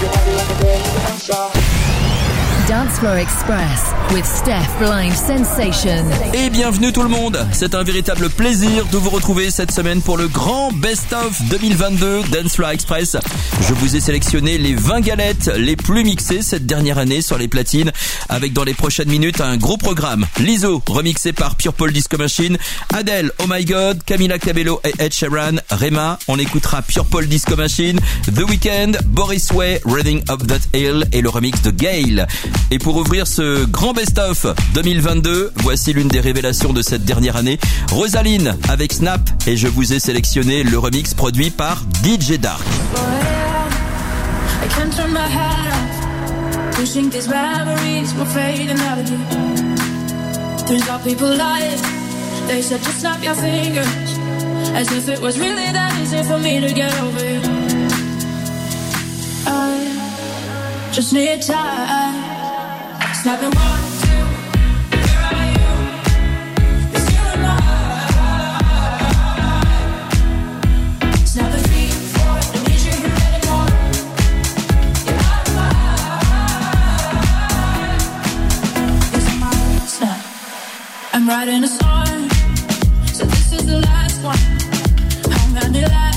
You love me like a girl. Et bienvenue tout le monde C'est un véritable plaisir de vous retrouver cette semaine pour le grand best-of 2022 Dance Floor Express. Je vous ai sélectionné les 20 galettes les plus mixées cette dernière année sur les platines, avec dans les prochaines minutes un gros programme. Lizzo, remixé par Pure Paul Disco Machine, Adele, Oh My God, Camila Cabello et Ed Sheeran, Rema, on écoutera Pure Paul Disco Machine, The Weeknd, Boris Way, Reading Up That Hill et le remix de Gale. Ouvrir ce grand best-of 2022, voici l'une des révélations de cette dernière année, Rosaline avec Snap et je vous ai sélectionné le remix produit par DJ Dark. As if it was really that easy for me to get over. Writing. I'm riding a song, so this is the last one. How many last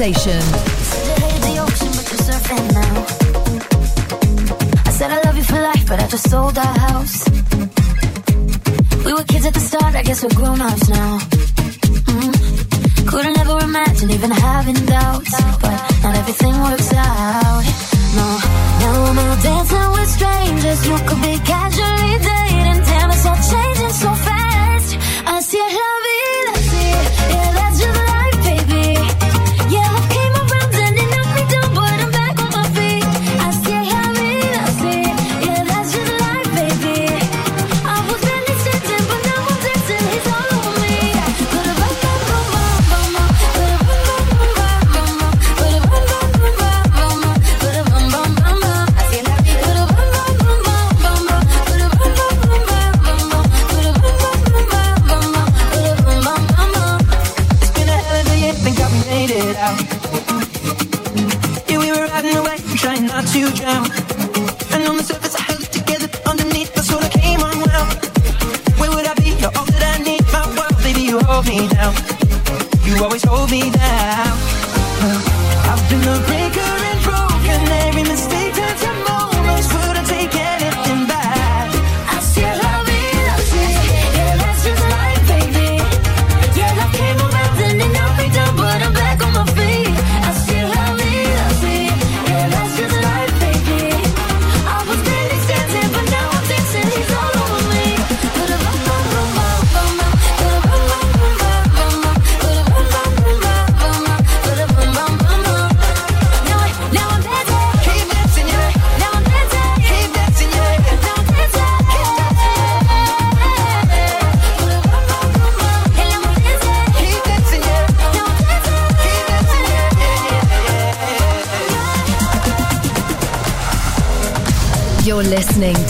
Sensation.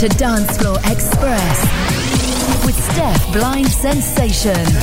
To Dance Floor Express with Steph Blind Sensation.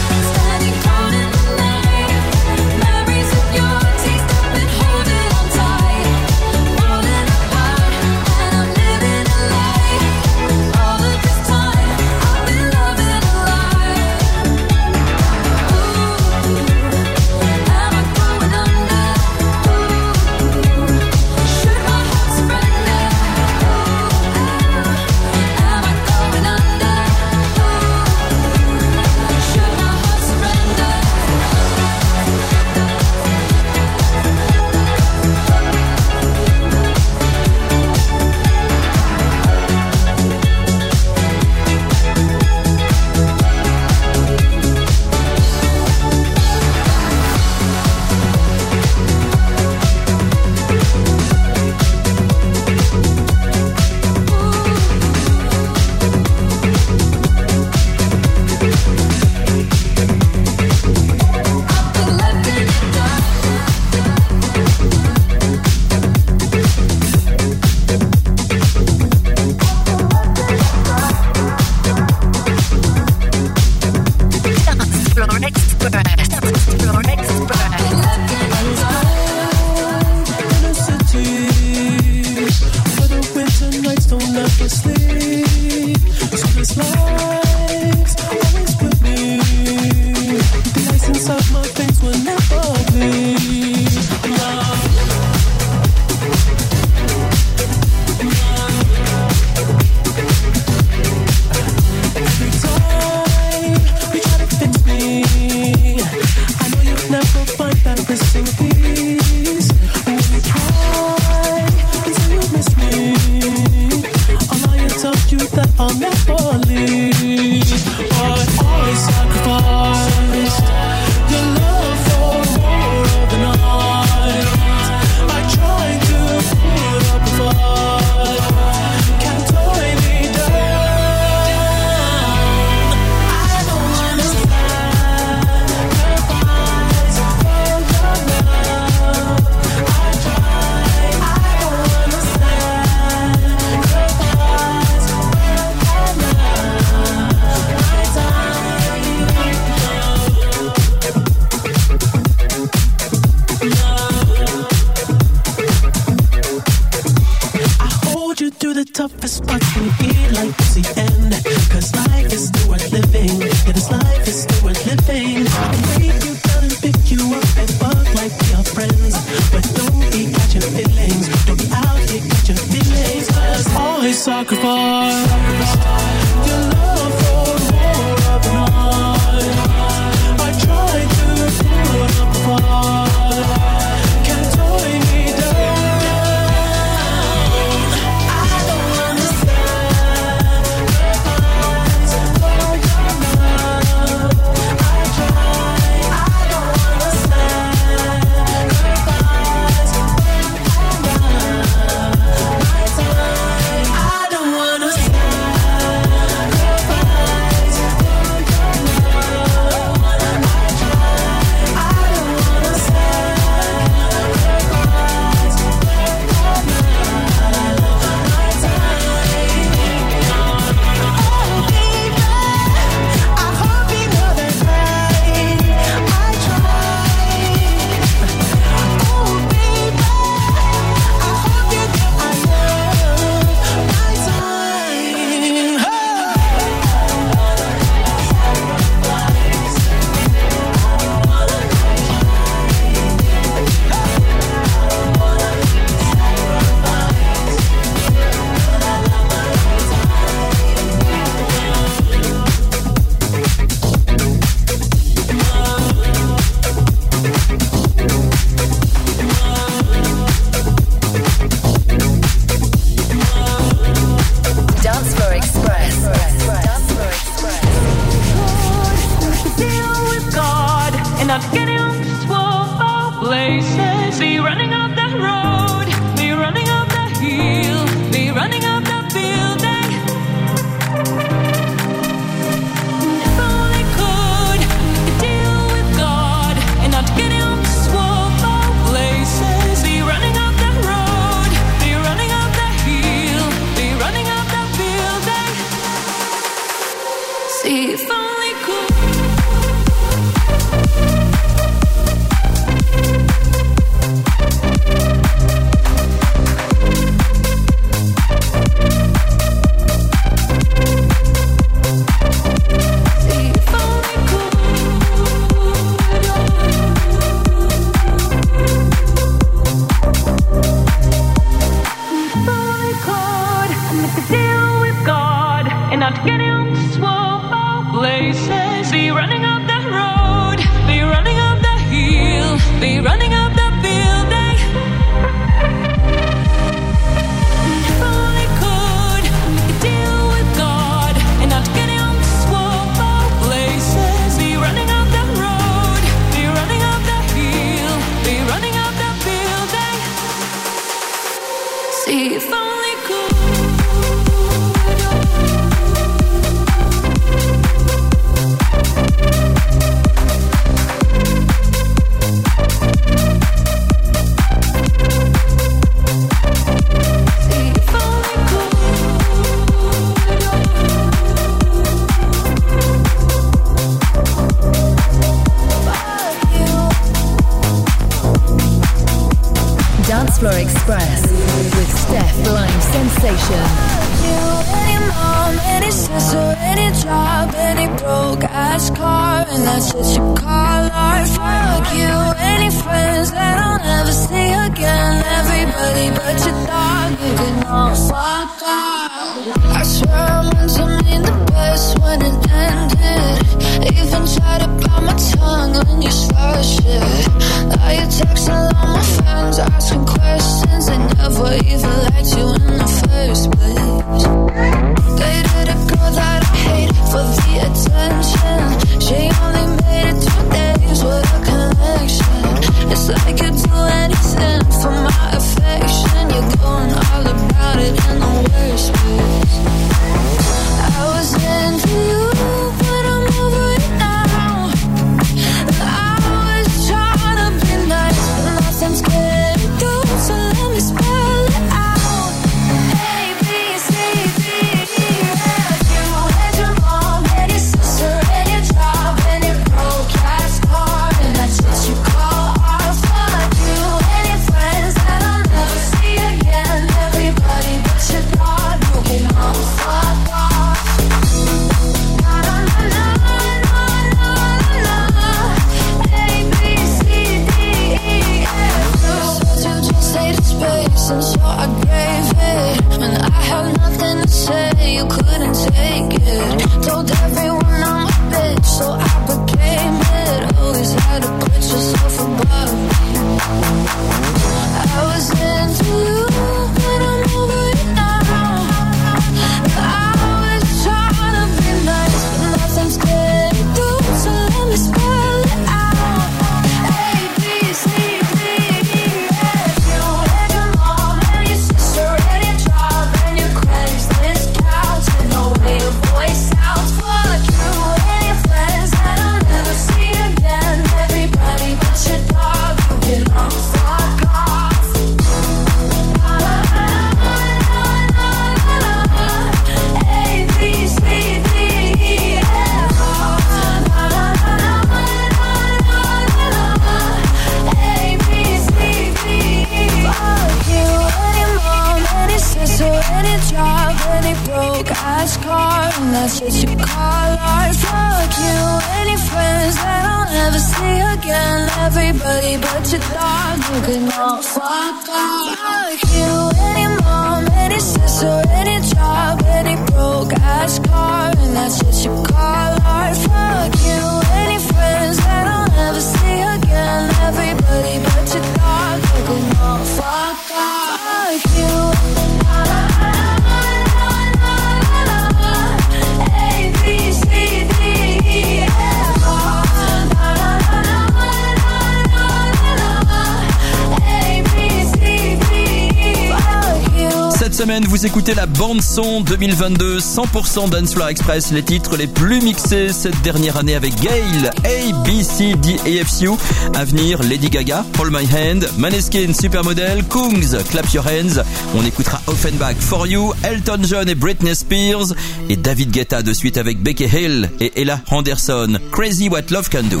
vous écoutez la bande son 2022 100% Dancefloor Express, les titres les plus mixés cette dernière année avec Gail, ABC, DAFU, Avenir, Lady Gaga, Hold My Hand, Maneskin, Supermodel, Kungs, Clap Your Hands. On écoutera Offenbach, For You, Elton John et Britney Spears et David Guetta de suite avec Becky Hill et Ella Henderson. Crazy What Love Can Do.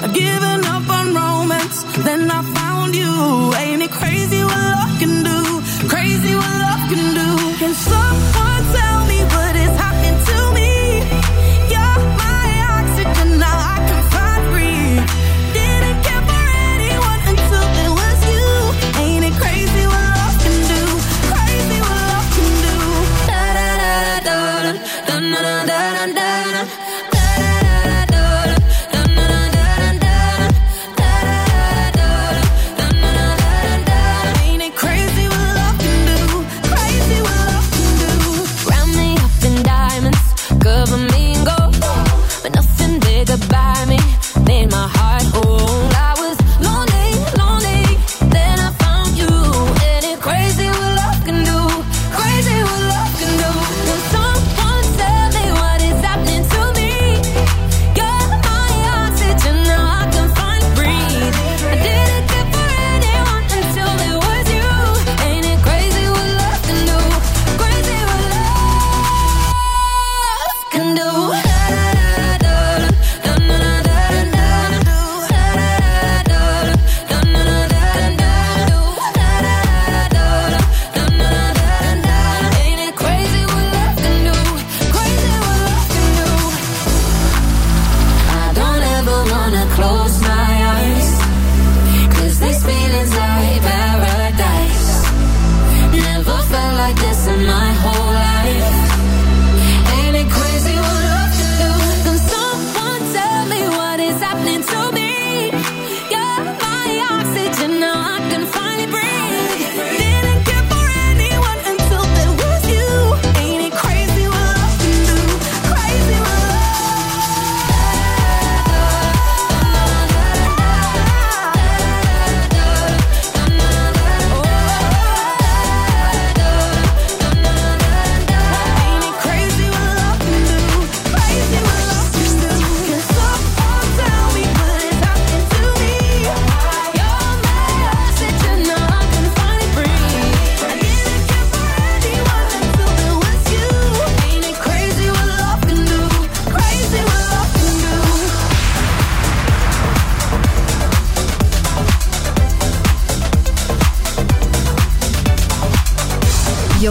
I've given up on romance, then I found you. Ain't it crazy what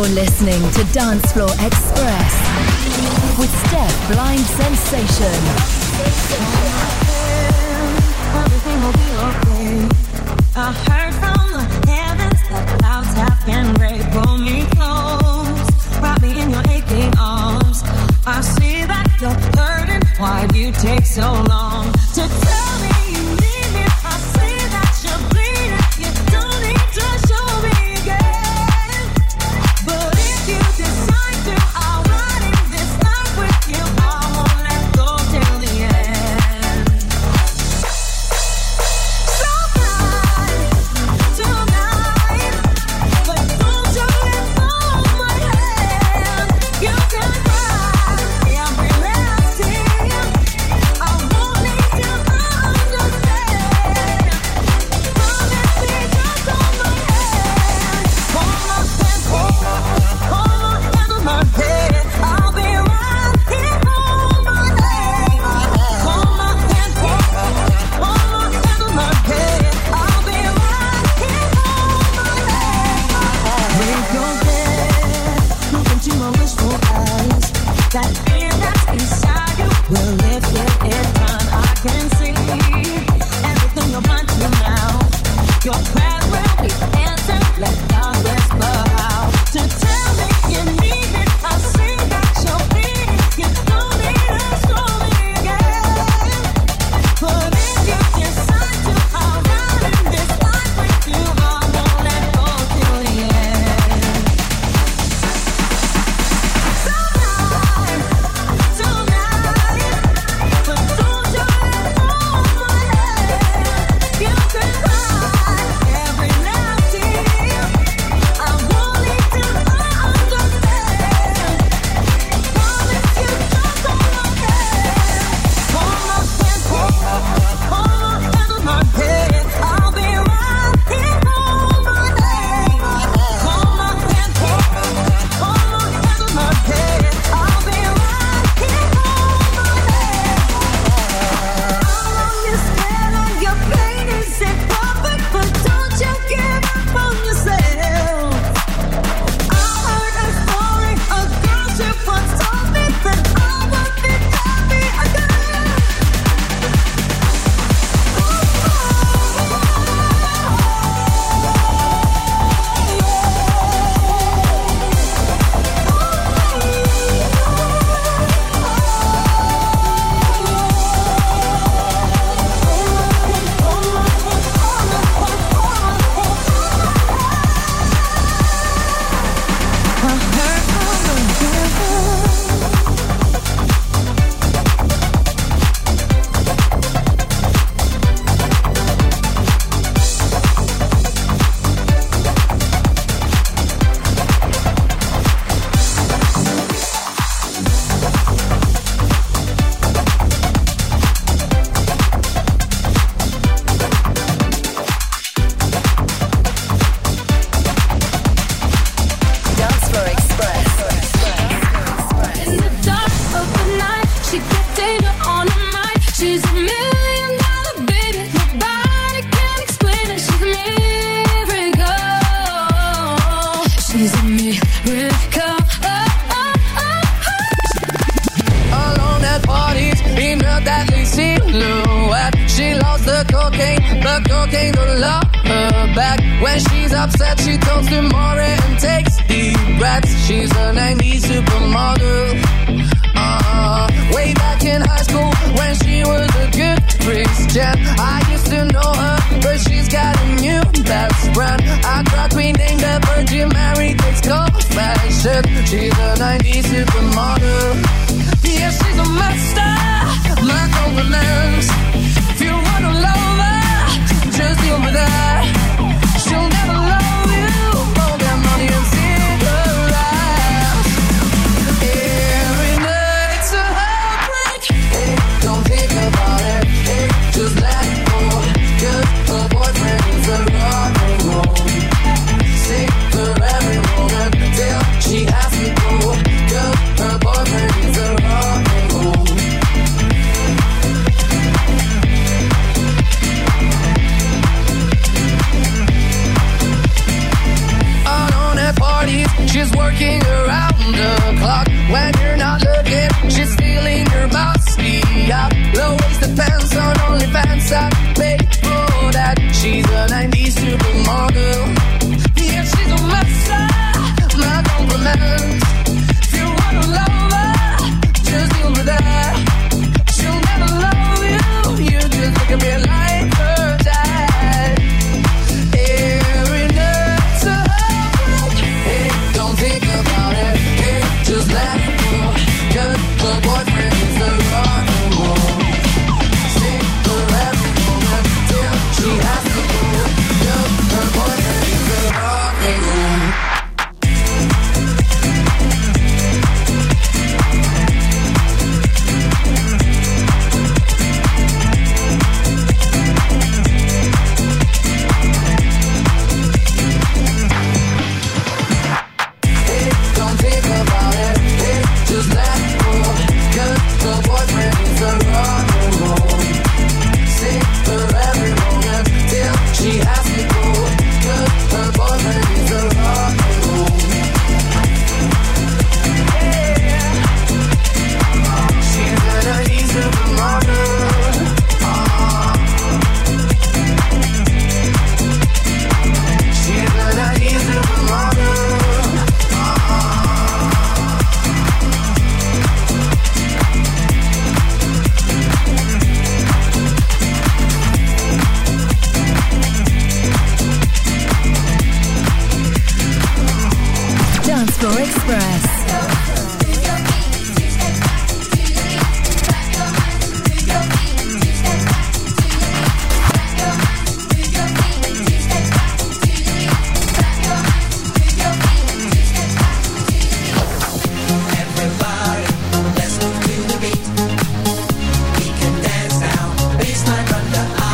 You're listening to Dance Floor Express with Step Blind Sensation. Everything will be okay. I heard from the heavens that clouds have been gray. Pull me close, wrap me in your aching arms. I see that you're hurting. Why you take so long? Yeah.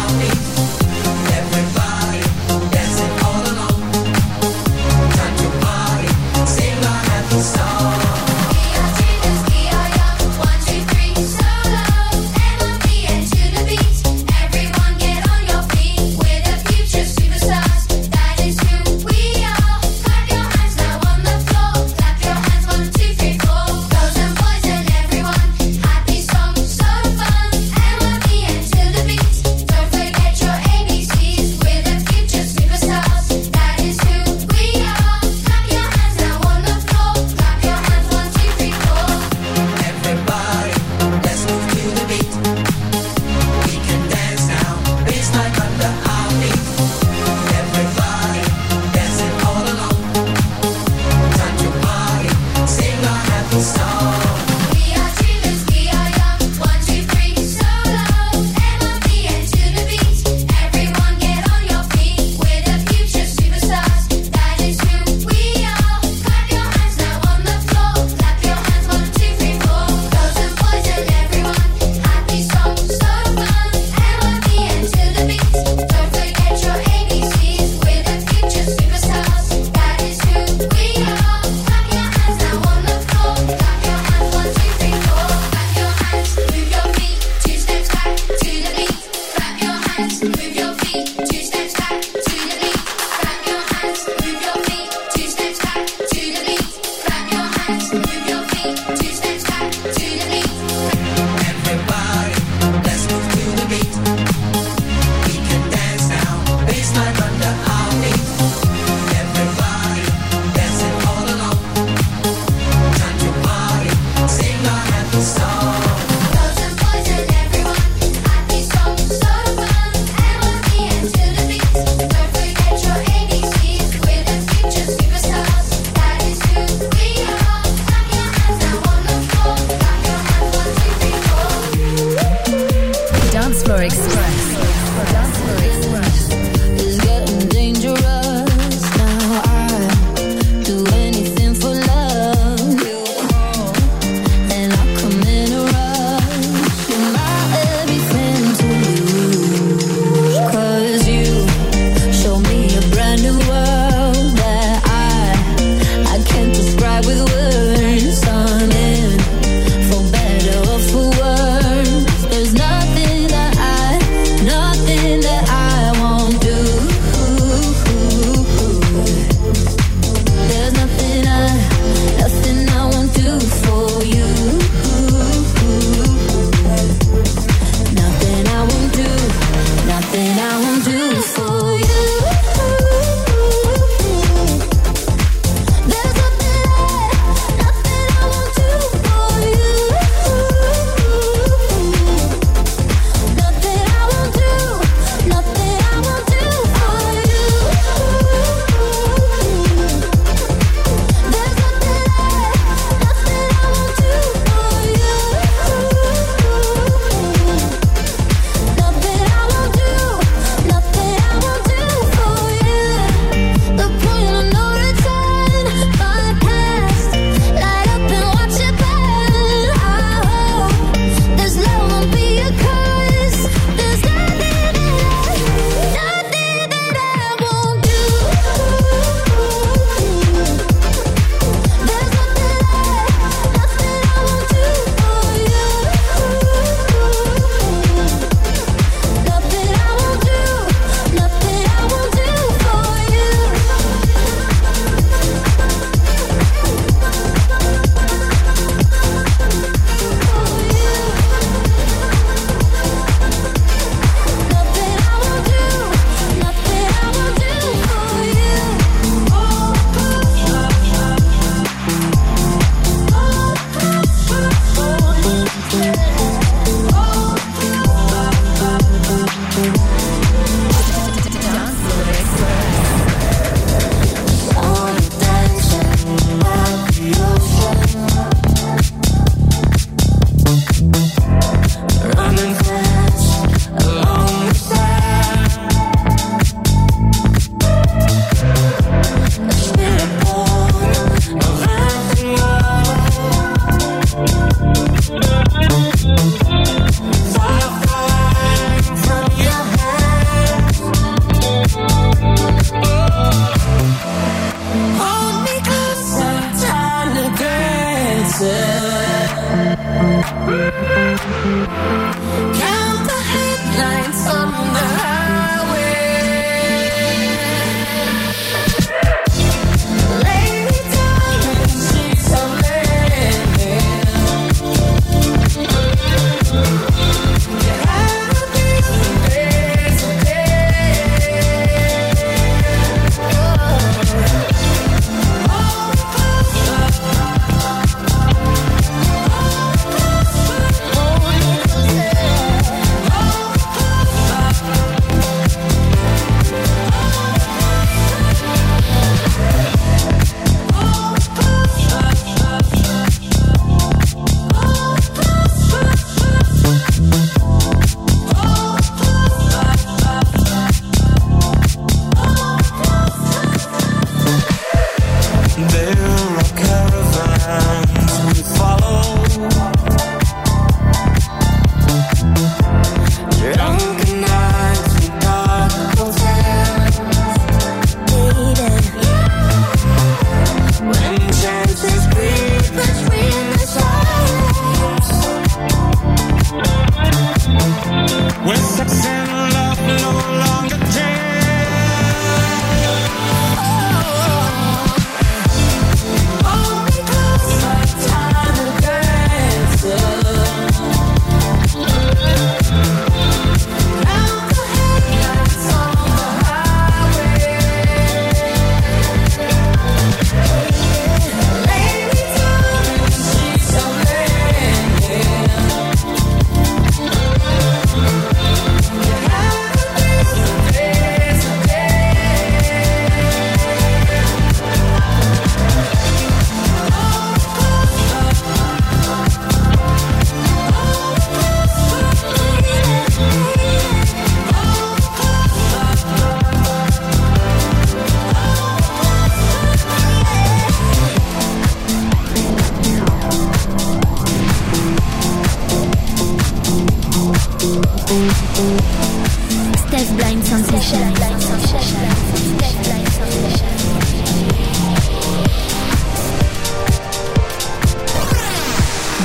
Sensation. Sensation.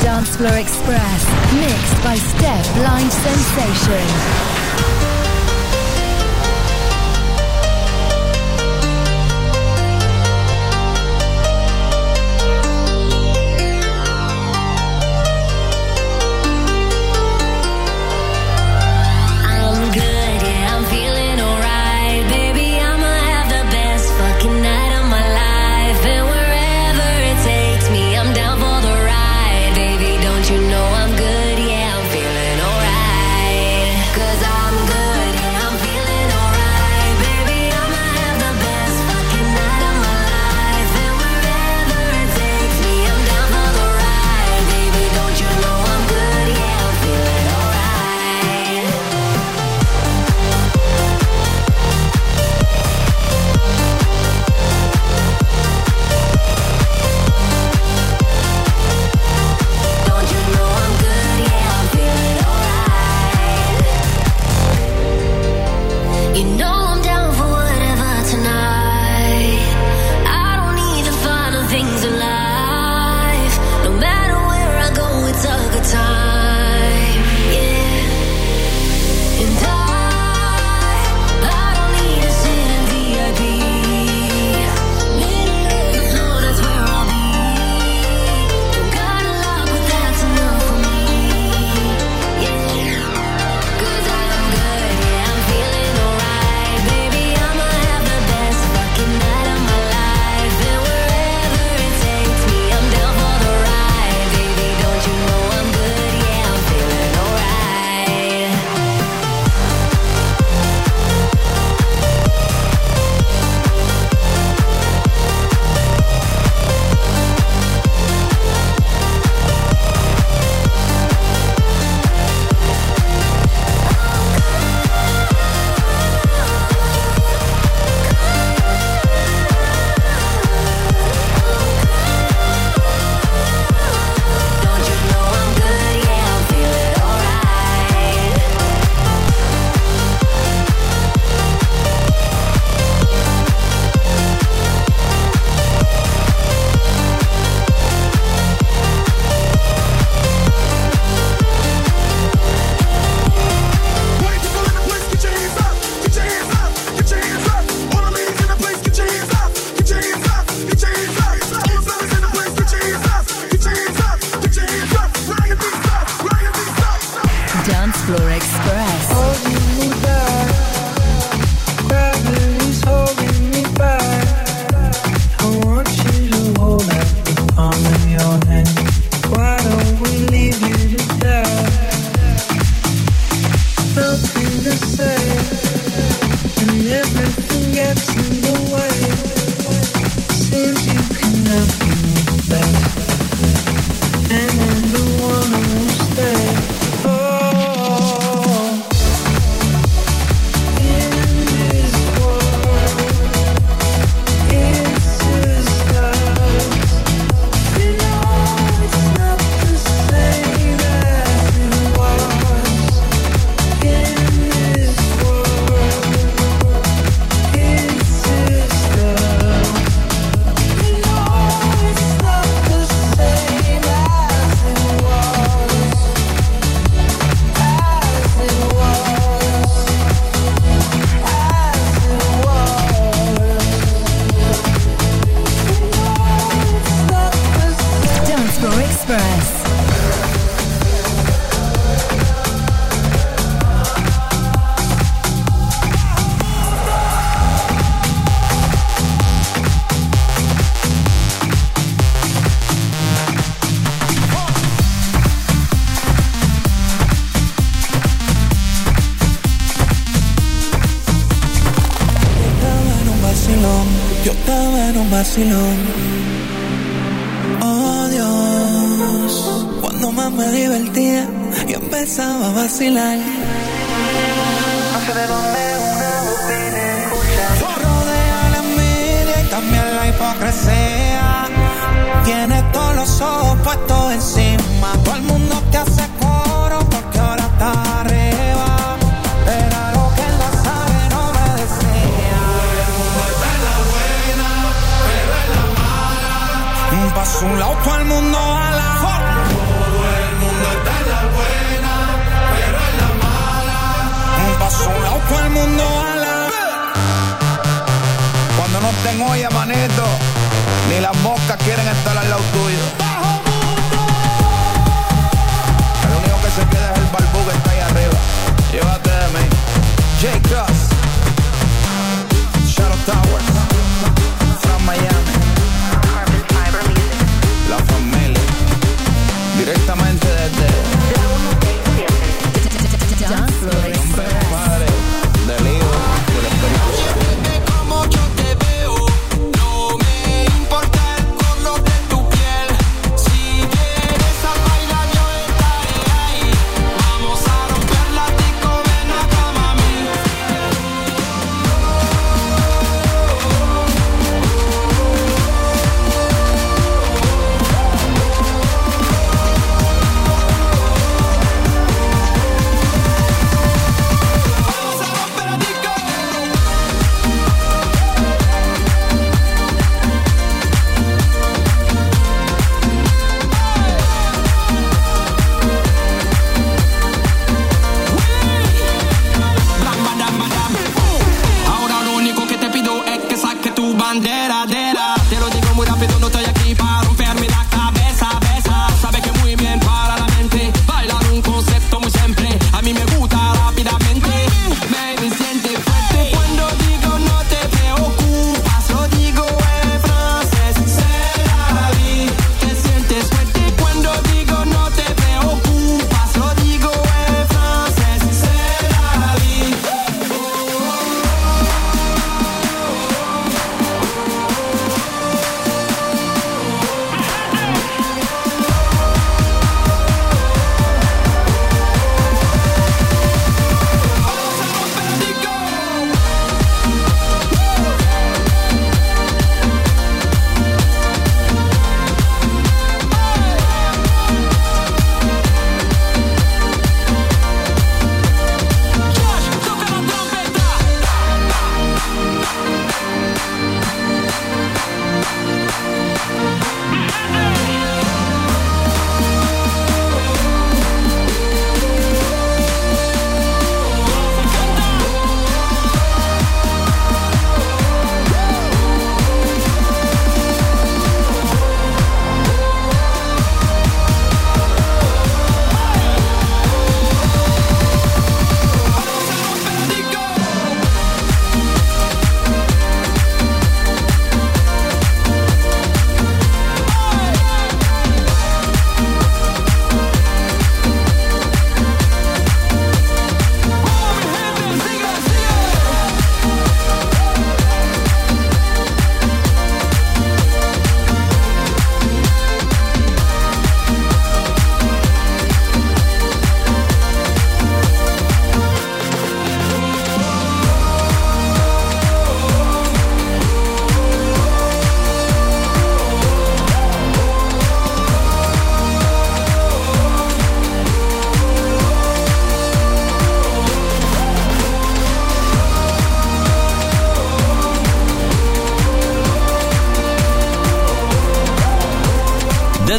Dance Floor Express, mixed by Step Blind Sensation. sexy like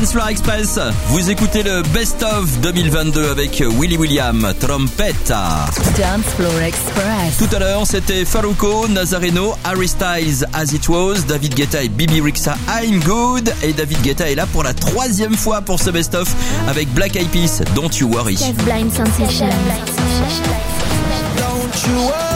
Soir Express. Vous écoutez le Best of 2022 avec Willy William, Trompetta. Dance Floor Express. Tout à l'heure, c'était Faruko, Nazareno, Harry Styles, As It Was, David Guetta et Bibi Rixa, I'm Good. Et David Guetta est là pour la troisième fois pour ce Best of avec Black Eyed Peas, Don't You Worry. Don't you worry.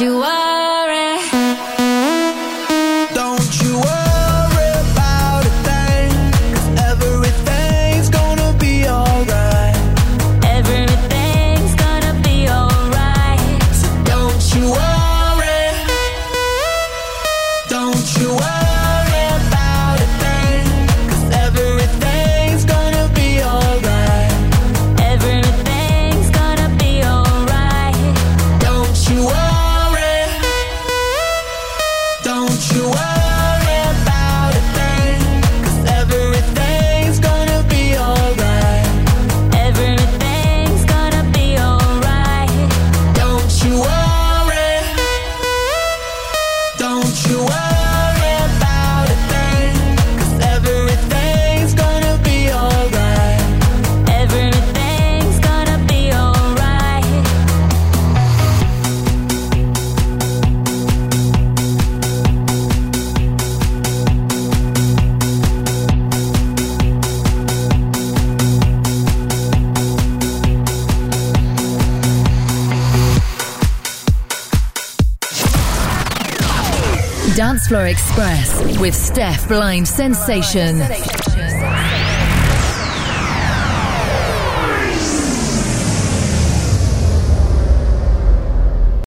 you are Express with Steph Blind Sensation.